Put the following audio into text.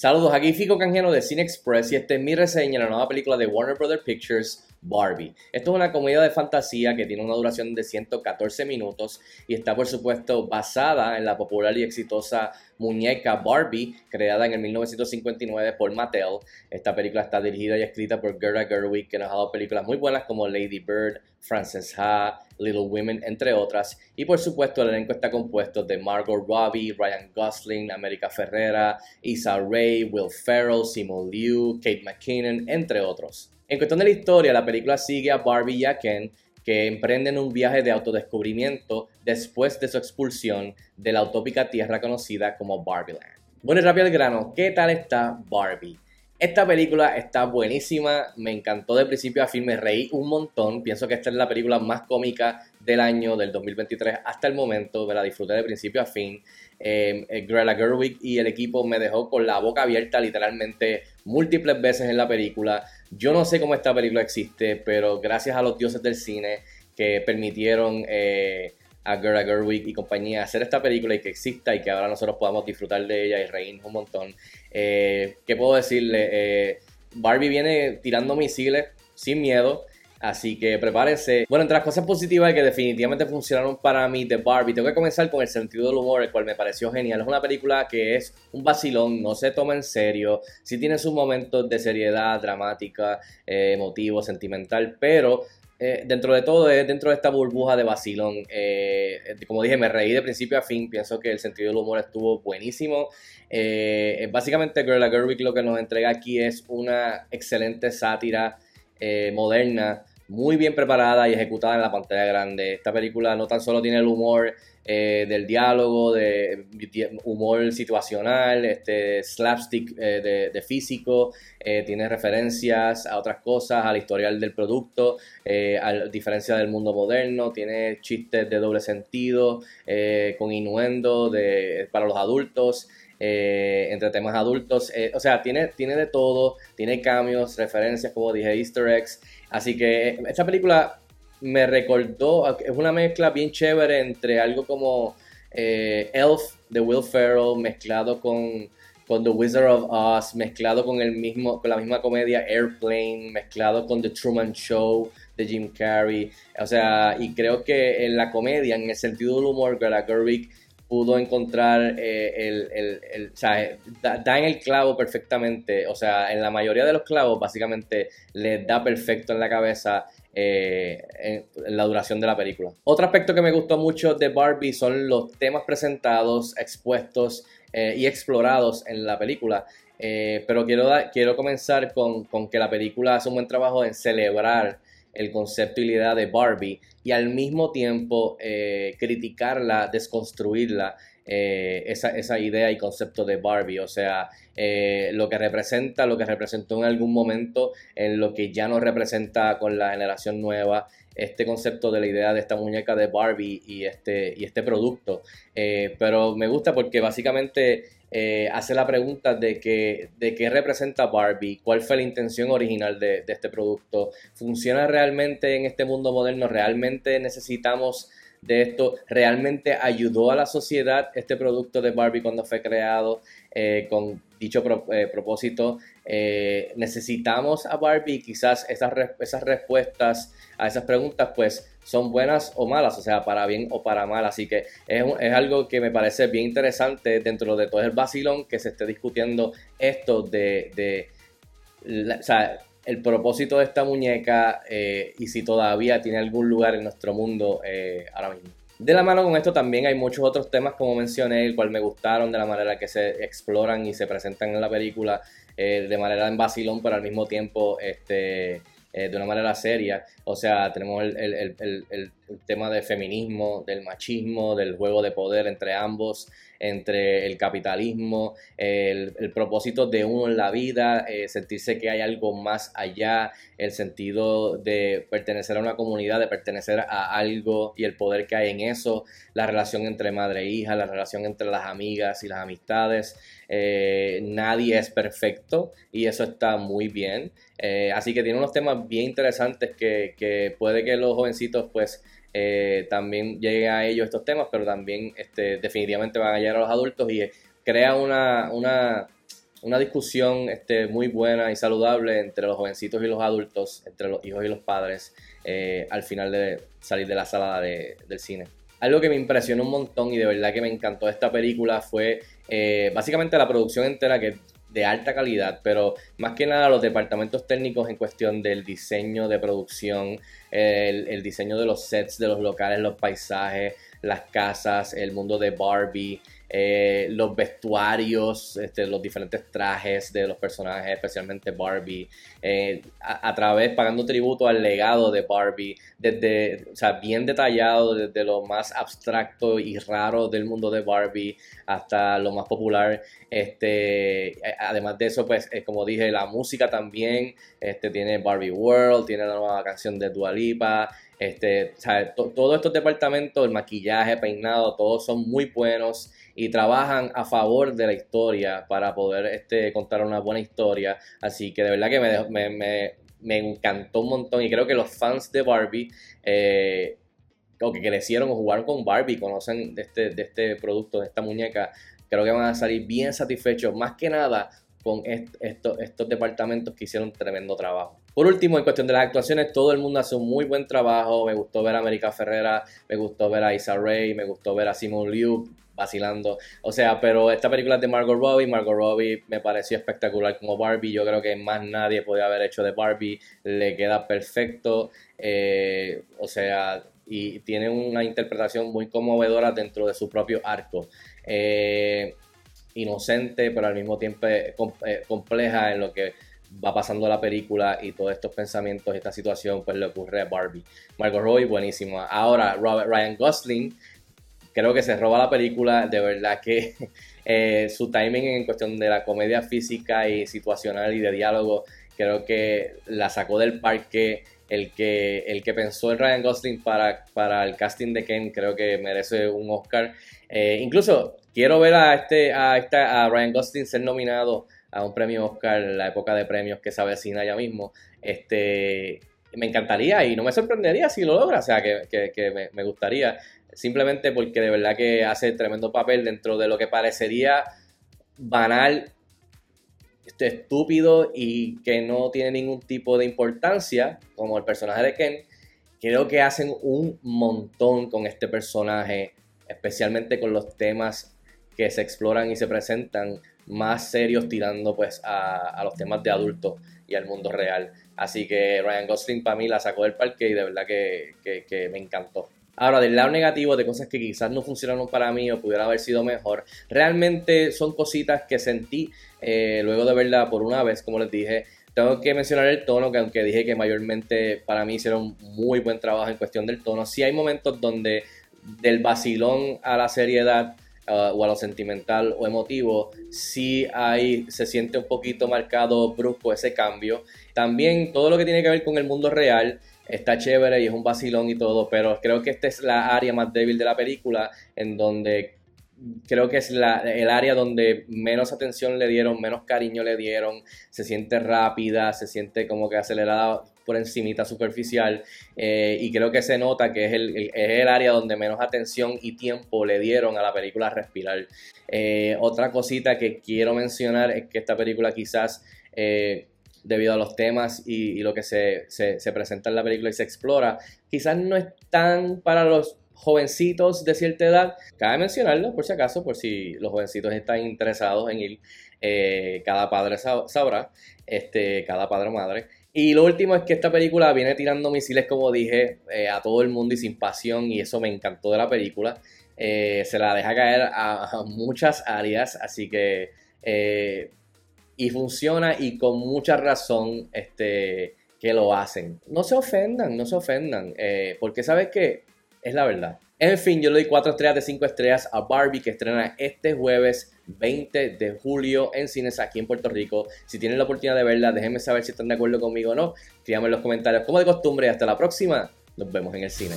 Saludos, aquí Fico Canjeno de Cine Express y esta es mi reseña de la nueva película de Warner Brothers Pictures, Barbie. Esto es una comedia de fantasía que tiene una duración de 114 minutos y está por supuesto basada en la popular y exitosa muñeca Barbie, creada en el 1959 por Mattel. Esta película está dirigida y escrita por Gerda Gerwig, que nos ha dado películas muy buenas como Lady Bird, Frances Ha, Little Women, entre otras. Y por supuesto, el elenco está compuesto de Margot Robbie, Ryan Gosling, America Ferrera, Issa Rae, Will Ferrell, Simon Liu, Kate McKinnon, entre otros. En cuestión de la historia, la película sigue a Barbie y a Ken que emprenden un viaje de autodescubrimiento después de su expulsión de la utópica tierra conocida como Barbieland. Bueno y rápido al grano, ¿qué tal está Barbie? Esta película está buenísima, me encantó de principio a fin, me reí un montón, pienso que esta es la película más cómica del año, del 2023 hasta el momento, me la disfruté de principio a fin. Eh, eh, Greta Gerwig y el equipo me dejó con la boca abierta literalmente múltiples veces en la película. Yo no sé cómo esta película existe, pero gracias a los dioses del cine que permitieron... Eh, a Greta Gerwig y compañía hacer esta película y que exista y que ahora nosotros podamos disfrutar de ella y reírnos un montón. Eh, ¿Qué puedo decirle? Eh, Barbie viene tirando misiles sin miedo. Así que prepárense. Bueno, entre las cosas positivas que definitivamente funcionaron para mí de Barbie, tengo que comenzar con el sentido del humor, el cual me pareció genial. Es una película que es un vacilón, no se toma en serio, sí tiene sus momentos de seriedad, dramática, eh, emotivo, sentimental, pero eh, dentro de todo, es dentro de esta burbuja de vacilón. Eh, como dije, me reí de principio a fin. Pienso que el sentido del humor estuvo buenísimo. Eh, básicamente, Girl Gerwig lo que nos entrega aquí es una excelente sátira moderna, muy bien preparada y ejecutada en la pantalla grande. Esta película no tan solo tiene el humor eh, del diálogo, de, humor situacional, este, slapstick eh, de, físico, eh, tiene referencias a otras cosas, al historial del producto, a diferencia del mundo moderno, tiene chistes de doble sentido, con innuendo de, para los adultos. Entre temas adultos, o sea, tiene, tiene de todo, tiene cambios, referencias, como dije, easter eggs, así que esta película me recordó, es una mezcla bien chévere entre algo como eh, Elf de Will Ferrell mezclado con, con, The Wizard of Oz, mezclado con, el mismo, con la misma comedia Airplane, mezclado con The Truman Show de Jim Carrey. O sea, y creo que en la comedia, en el sentido del humor, Greta Gerwig pudo encontrar eh, el, el, el, o sea, da, en el clavo perfectamente, o sea, en la mayoría de los clavos básicamente le da perfecto en la cabeza eh, en, la duración de la película. Otro aspecto que me gustó mucho de Barbie son los temas presentados, expuestos eh, y explorados en la película. Pero quiero, quiero comenzar con, con, que la película hace un buen trabajo en celebrar el concepto y la idea de Barbie y al mismo tiempo criticarla, desconstruirla eh, esa, esa, idea y concepto de Barbie, o sea, eh, lo que representa, lo que representó en algún momento, en lo que ya no representa con la generación nueva, este concepto de la idea de esta muñeca de Barbie y este, y este producto. Eh, pero me gusta porque básicamente hace la pregunta de, que, de qué representa Barbie, cuál fue la intención original de, de este producto, ¿funciona realmente en este mundo moderno? ¿Realmente necesitamos de esto. ¿Realmente ayudó a la sociedad este producto de Barbie cuando fue creado? Eh, con dicho eh, propósito, eh, necesitamos a Barbie. Quizás esas, esas respuestas a esas preguntas, pues son buenas o malas, o sea, para bien o para mal. Así que es, es algo que me parece bien interesante dentro de todo el vacilón que se esté discutiendo esto de, sea, el propósito de esta muñeca eh, y si todavía tiene algún lugar en nuestro mundo eh, ahora mismo. De la mano con esto también hay muchos otros temas, como mencioné, el cual me gustaron de la manera que se exploran y se presentan en la película, eh, de manera en vacilón, pero al mismo tiempo este, de una manera seria. O sea, tenemos el, el, el, el, tema de feminismo, del machismo, del juego de poder entre ambos, entre el capitalismo, el, propósito de uno en la vida, eh, sentirse que hay algo más allá, el sentido de pertenecer a una comunidad, de pertenecer a algo y el poder que hay en eso, la relación entre madre e hija, la relación entre las amigas y las amistades. Eh, nadie es perfecto y eso está muy bien. Eh, así que tiene unos temas bien interesantes que puede que los jovencitos pues eh, también lleguen a ellos estos temas, pero también este, definitivamente van a llegar a los adultos y crea una, una una discusión este, muy buena y saludable entre los jovencitos y los adultos, entre los hijos y los padres, eh, al final de salir de la sala del cine. Algo que me impresionó un montón y de verdad que me encantó de esta película fue eh, básicamente la producción entera que de alta calidad, pero más que nada los departamentos técnicos en cuestión del diseño de producción, el, diseño de los sets de los locales, los paisajes, las casas, el mundo de Barbie, eh, los vestuarios, este, los diferentes trajes de los personajes, especialmente Barbie, eh, a, través, pagando tributo al legado de Barbie, desde, o sea, bien detallado, desde lo más abstracto y raro del mundo de Barbie hasta lo más popular. Este, además de eso, pues, eh, como dije, la música también, este, tiene Barbie World, tiene la nueva canción de Dua Lipa, este, todos estos departamentos, el maquillaje, peinado, todos son muy buenos y trabajan a favor de la historia para poder este, contar una buena historia. Así que de verdad que me, me, me, encantó un montón y creo que los fans de Barbie eh, o que crecieron o jugaron con Barbie, conocen este, de este producto, de esta muñeca, creo que van a salir bien satisfechos, más que nada con estos, departamentos que hicieron tremendo trabajo. Por último, en cuestión de las actuaciones, todo el mundo hace un muy buen trabajo. Me gustó ver a América Ferrera, me gustó ver a Isa Ray, me gustó ver a Simon Liu vacilando. O sea, pero esta película es de Margot Robbie. Margot Robbie me pareció espectacular como Barbie. Yo creo que más nadie podía haber hecho de Barbie. Le queda perfecto. Eh, o sea, y tiene una interpretación muy conmovedora dentro de su propio arco. Eh, inocente, pero al mismo tiempo compleja en lo que va pasando la película y todos estos pensamientos, esta situación, pues le ocurre a Barbie. Margot Robbie, buenísimo. Ahora, Robert Ryan Gosling, creo que se roba la película, de verdad que eh, su timing en cuestión de la comedia física y situacional y de diálogo, creo que la sacó del parque. El que, el que pensó en Ryan Gosling para, para el casting de Ken, creo que merece un Oscar. Eh, incluso quiero ver a, este, a, esta, a Ryan Gosling ser nominado a un premio Oscar en la época de premios que se avecina ya mismo. Este, me encantaría y no me sorprendería si lo logra, o sea, que, me, gustaría, simplemente porque de verdad que hace tremendo papel dentro de lo que parecería banal, este, estúpido y que no tiene ningún tipo de importancia, como el personaje de Ken. Creo que hacen un montón con este personaje, especialmente con los temas que se exploran y se presentan más serios tirando pues a, los temas de adultos y al mundo real. Así que Ryan Gosling para mí la sacó del parque y de verdad que, me encantó. Ahora, del lado negativo de cosas que quizás no funcionaron para mí o pudiera haber sido mejor, realmente son cositas que sentí eh, luego de verla por una vez, como les dije. Tengo que mencionar el tono, que aunque dije que mayormente para mí hicieron muy buen trabajo en cuestión del tono, sí hay momentos donde del vacilón a la seriedad O a lo sentimental o emotivo, sí hay, se siente un poquito marcado brusco ese cambio. También todo lo que tiene que ver con el mundo real está chévere y es un vacilón y todo, pero creo que esta es la área más débil de la película en donde creo que es la, el área donde menos atención le dieron, menos cariño le dieron, se siente rápida, se siente como que acelerada por encimita superficial eh, y creo que se nota que es el, es el, área donde menos atención y tiempo le dieron a la película Respirar. Eh, otra cosita que quiero mencionar es que esta película quizás... Eh, debido a los temas y, lo que se, se, presenta en la película y se explora, quizás no es tan para los jovencitos de cierta edad. Cabe mencionarlo por si acaso, por si los jovencitos están interesados en ir. Eh, cada padre sabrá, este, cada padre madre. Y lo último es que esta película viene tirando misiles, como dije, eh, a todo el mundo y sin pasión, y eso me encantó de la película. Eh, se la deja caer a, muchas áreas, así que. y funciona y con mucha razón este, que lo hacen. No se ofendan, no se ofendan, porque sabes que es la verdad. En fin, yo le doy 4 estrellas de 5 estrellas a Barbie que estrena este jueves 20 de julio en cines aquí en Puerto Rico. Si tienen la oportunidad de verla, déjenme saber si están de acuerdo conmigo o no. Escríbanme en los comentarios como de costumbre. Hasta la próxima. Nos vemos en el cine.